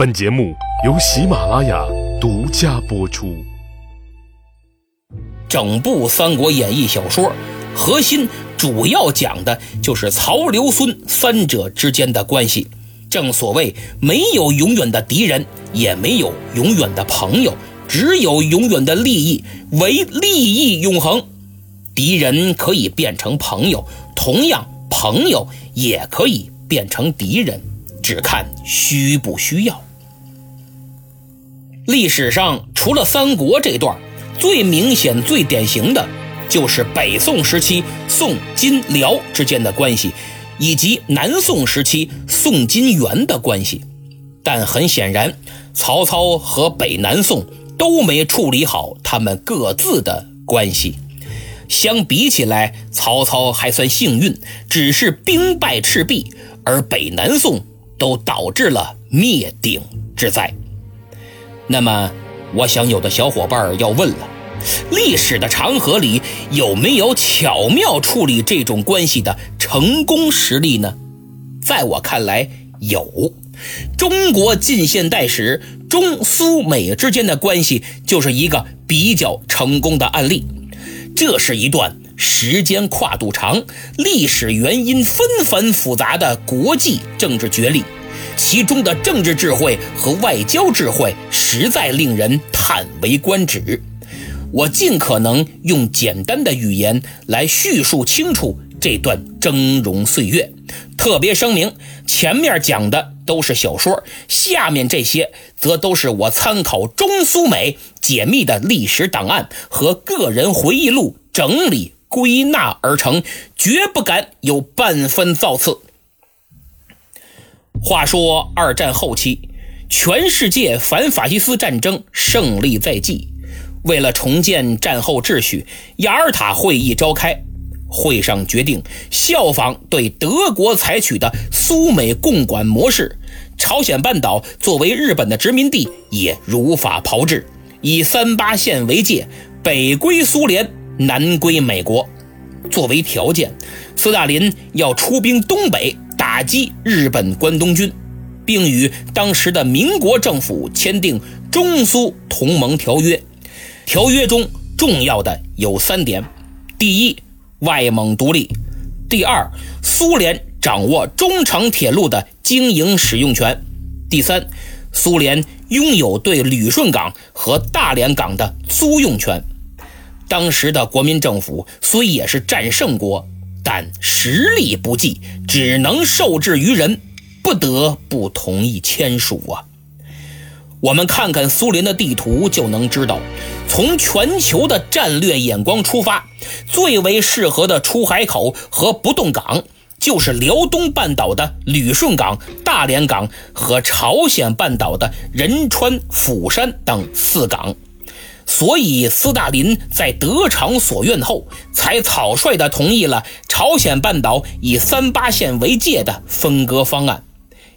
本节目由喜马拉雅独家播出。整部《三国演义》小说核心主要讲的就是曹、刘、孙三者之间的关系。正所谓，没有永远的敌人，也没有永远的朋友，只有永远的利益，唯利益永恒。敌人可以变成朋友，同样，朋友也可以变成敌人，只看需不需要。历史上除了三国这段，最明显、最典型的，就是北宋时期宋、金、辽之间的关系，以及南宋时期宋、金、元的关系。但很显然，曹操和北南宋都没处理好他们各自的关系。相比起来，曹操还算幸运，只是兵败赤壁，而北南宋都导致了灭顶之灾。那么，我想有的小伙伴要问了：历史的长河里有没有巧妙处理这种关系的成功实例呢？在我看来，有。中国近现代史中苏美之间的关系就是一个比较成功的案例。这是一段时间跨度长、历史原因纷繁复杂的国际政治角力。其中的政治智慧和外交智慧实在令人叹为观止。我尽可能用简单的语言来叙述清楚这段峥嵘岁月。特别声明：前面讲的都是小说，下面这些则都是我参考中苏美解密的历史档案和个人回忆录整理归纳而成，绝不敢有半分造次。话说二战后期，全世界反法西斯战争胜利在即。为了重建战后秩序，雅尔塔会议召开，会上决定效仿对德国采取的苏美共管模式，朝鲜半岛作为日本的殖民地也如法炮制，以三八线为界，北归苏联，南归美国。作为条件，斯大林要出兵东北。打击日本关东军，并与当时的民国政府签订中苏同盟条约。条约中重要的有三点：第一，外蒙独立；第二，苏联掌握中长铁路的经营使用权；第三，苏联拥有对旅顺港和大连港的租用权。当时的国民政府虽也是战胜国。但实力不济，只能受制于人，不得不同意签署啊。我们看看苏联的地图就能知道，从全球的战略眼光出发，最为适合的出海口和不动港，就是辽东半岛的旅顺港、大连港和朝鲜半岛的仁川、釜山等四港。所以，斯大林在得偿所愿后，才草率地同意了朝鲜半岛以三八线为界的分割方案，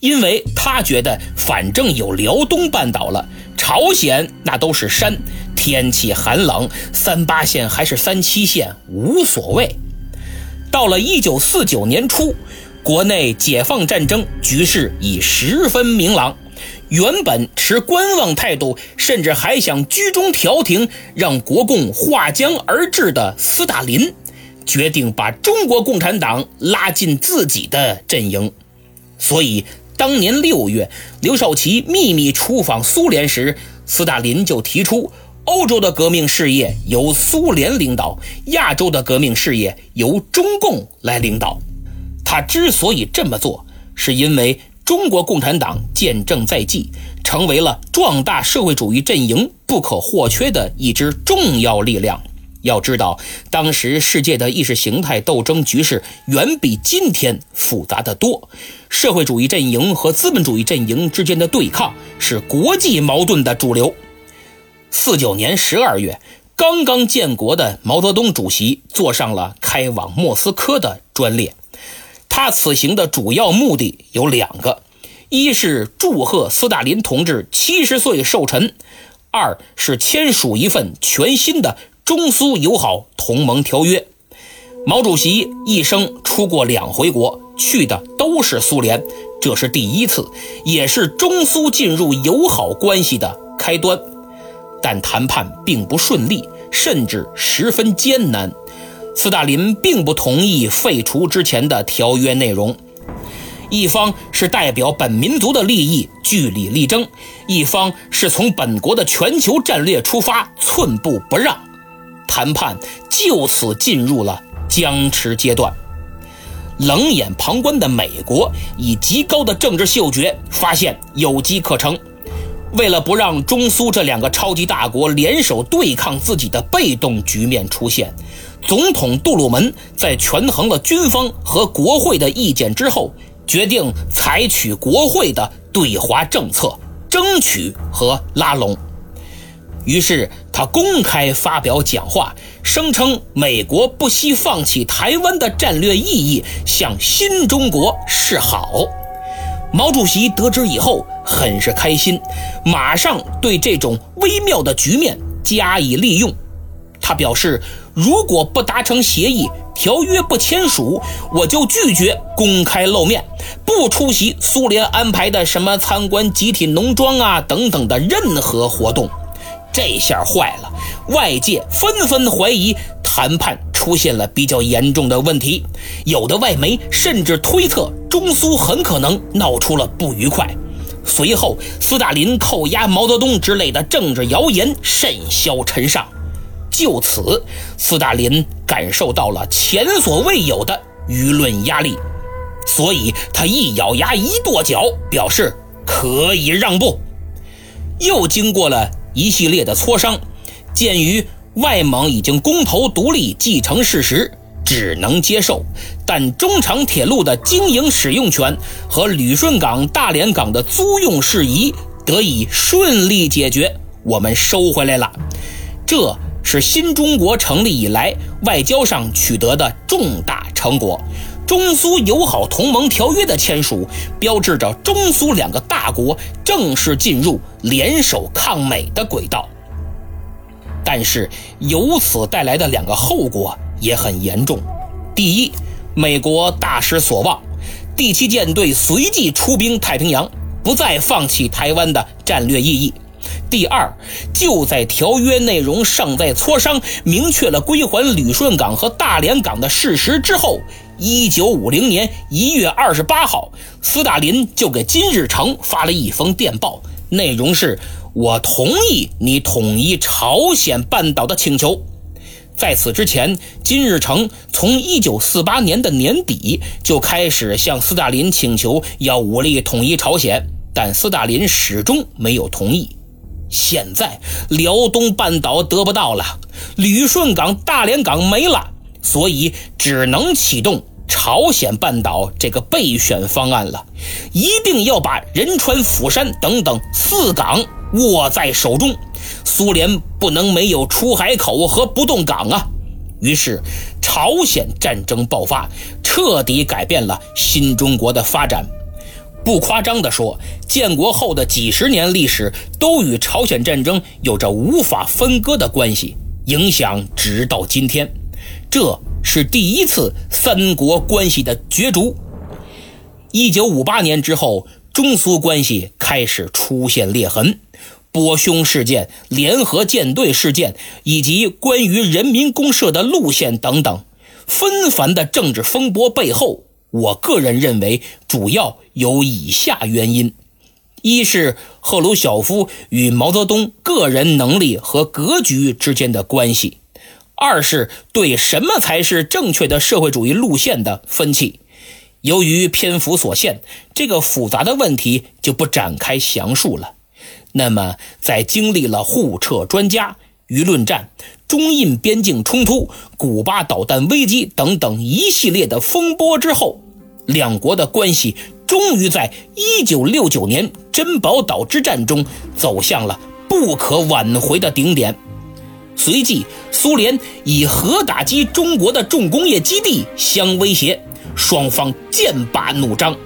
因为他觉得反正有辽东半岛了，朝鲜那都是山，天气寒冷，三八线还是三七线无所谓。到了一九四九年初，国内解放战争局势已十分明朗。原本持观望态度，甚至还想居中调停，让国共划江而治的斯大林，决定把中国共产党拉进自己的阵营。所以，当年六月，刘少奇秘密出访苏联时，斯大林就提出，欧洲的革命事业由苏联领导，亚洲的革命事业由中共来领导。他之所以这么做，是因为。中国共产党建政在即，成为了壮大社会主义阵营不可或缺的一支重要力量。要知道，当时世界的意识形态斗争局势远比今天复杂的多，社会主义阵营和资本主义阵营之间的对抗是国际矛盾的主流。四九年十二月，刚刚建国的毛泽东主席坐上了开往莫斯科的专列。他此行的主要目的有两个：一是祝贺斯大林同志七十岁寿辰；二是签署一份全新的中苏友好同盟条约。毛主席一生出过两回国，去的都是苏联，这是第一次，也是中苏进入友好关系的开端。但谈判并不顺利，甚至十分艰难。斯大林并不同意废除之前的条约内容。一方是代表本民族的利益据理力争，一方是从本国的全球战略出发寸步不让，谈判就此进入了僵持阶段。冷眼旁观的美国以极高的政治嗅觉发现有机可乘，为了不让中苏这两个超级大国联手对抗自己的被动局面出现，总统杜鲁门在权衡了军方和国会的意见之后。决定采取国会的对华政策，争取和拉拢。于是他公开发表讲话，声称美国不惜放弃台湾的战略意义，向新中国示好。毛主席得知以后很是开心，马上对这种微妙的局面加以利用。他表示，如果不达成协议，条约不签署，我就拒绝公开露面，不出席苏联安排的什么参观集体农庄啊等等的任何活动。这下坏了，外界纷纷怀疑谈判出现了比较严重的问题，有的外媒甚至推测中苏很可能闹出了不愉快。随后，斯大林扣押毛泽东之类的政治谣言甚嚣尘上。就此，斯大林感受到了前所未有的舆论压力，所以他一咬牙一跺脚，表示可以让步。又经过了一系列的磋商，鉴于外蒙已经公投独立继承事实，只能接受。但中长铁路的经营使用权和旅顺港、大连港的租用事宜得以顺利解决，我们收回来了。这。是新中国成立以来外交上取得的重大成果。中苏友好同盟条约的签署，标志着中苏两个大国正式进入联手抗美的轨道。但是，由此带来的两个后果也很严重。第一，美国大失所望，第七舰队随即出兵太平洋，不再放弃台湾的战略意义。第二，就在条约内容尚在磋商、明确了归还旅顺港和大连港的事实之后，一九五零年一月二十八号，斯大林就给金日成发了一封电报，内容是：“我同意你统一朝鲜半岛的请求。”在此之前，金日成从一九四八年的年底就开始向斯大林请求要武力统一朝鲜，但斯大林始终没有同意。现在辽东半岛得不到了，旅顺港、大连港没了，所以只能启动朝鲜半岛这个备选方案了。一定要把仁川、釜山等等四港握在手中，苏联不能没有出海口和不动港啊！于是，朝鲜战争爆发，彻底改变了新中国的发展。不夸张地说，建国后的几十年历史都与朝鲜战争有着无法分割的关系，影响直到今天。这是第一次三国关系的角逐。一九五八年之后，中苏关系开始出现裂痕，波匈事件、联合舰队事件以及关于人民公社的路线等等，纷繁的政治风波背后。我个人认为，主要有以下原因：一是赫鲁晓夫与毛泽东个人能力和格局之间的关系；二是对什么才是正确的社会主义路线的分歧。由于篇幅所限，这个复杂的问题就不展开详述了。那么，在经历了互撤专家、舆论战、中印边境冲突、古巴导弹危机等等一系列的风波之后，两国的关系终于在1969年珍宝岛之战中走向了不可挽回的顶点。随即，苏联以核打击中国的重工业基地相威胁，双方剑拔弩张。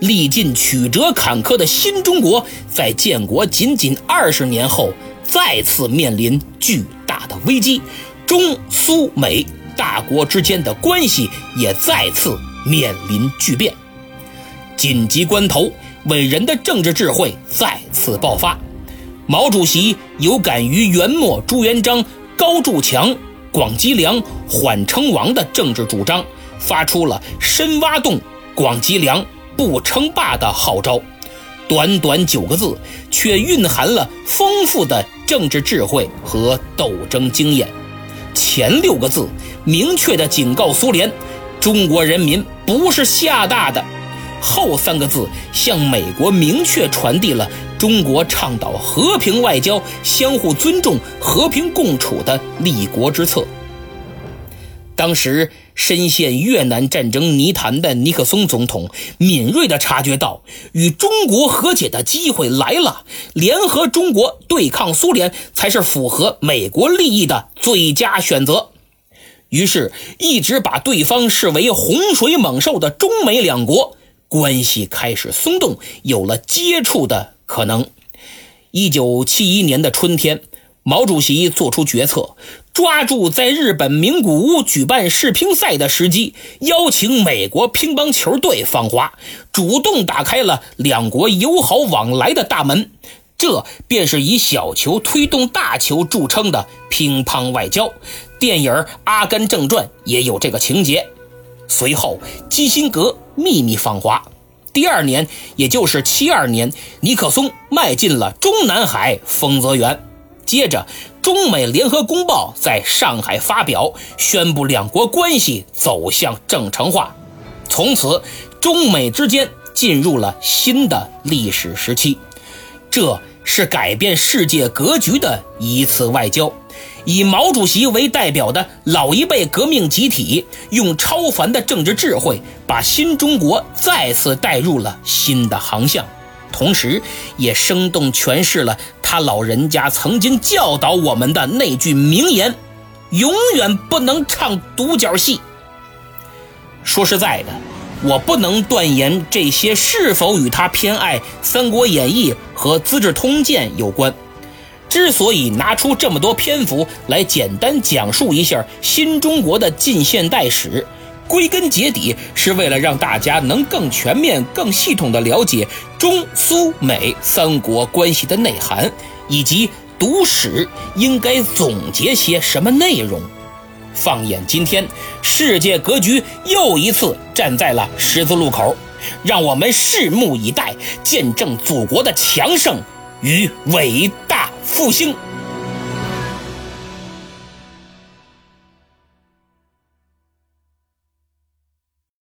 历尽曲折坎坷的新中国，在建国仅仅二十年后，再次面临巨大的危机，中苏美大国之间的关系也再次。面临巨变，紧急关头，伟人的政治智慧再次爆发。毛主席有感于元末朱元璋高筑墙、广积粮、缓称王的政治主张，发出了深挖洞、广积粮、不称霸的号召。短短九个字，却蕴含了丰富的政治智慧和斗争经验。前六个字明确地警告苏联：中国人民不是吓大的。后三个字向美国明确传递了中国倡导和平外交、相互尊重、和平共处的立国之策。当时深陷越南战争泥潭的尼克松总统敏锐地察觉到，与中国和解的机会来了，联合中国对抗苏联才是符合美国利益的最佳选择。于是，一直把对方视为洪水猛兽的中美两国。关系开始松动，有了接触的可能。一九七一年的春天，毛主席做出决策，抓住在日本名古屋举办世乒赛的时机，邀请美国乒乓球队访华，主动打开了两国友好往来的大门。这便是以小球推动大球著称的乒乓外交。电影《阿甘正传》也有这个情节。随后，基辛格秘密访华。第二年，也就是七二年，尼克松迈进了中南海丰泽园。接着，中美联合公报在上海发表，宣布两国关系走向正常化。从此，中美之间进入了新的历史时期。这是改变世界格局的一次外交。以毛主席为代表的老一辈革命集体，用超凡的政治智慧，把新中国再次带入了新的航向，同时也生动诠释了他老人家曾经教导我们的那句名言：“永远不能唱独角戏。”说实在的，我不能断言这些是否与他偏爱《三国演义》和《资治通鉴》有关。之所以拿出这么多篇幅来简单讲述一下新中国的近现代史，归根结底是为了让大家能更全面、更系统地了解中苏美三国关系的内涵，以及读史应该总结些什么内容。放眼今天，世界格局又一次站在了十字路口，让我们拭目以待，见证祖国的强盛与伟大。复兴。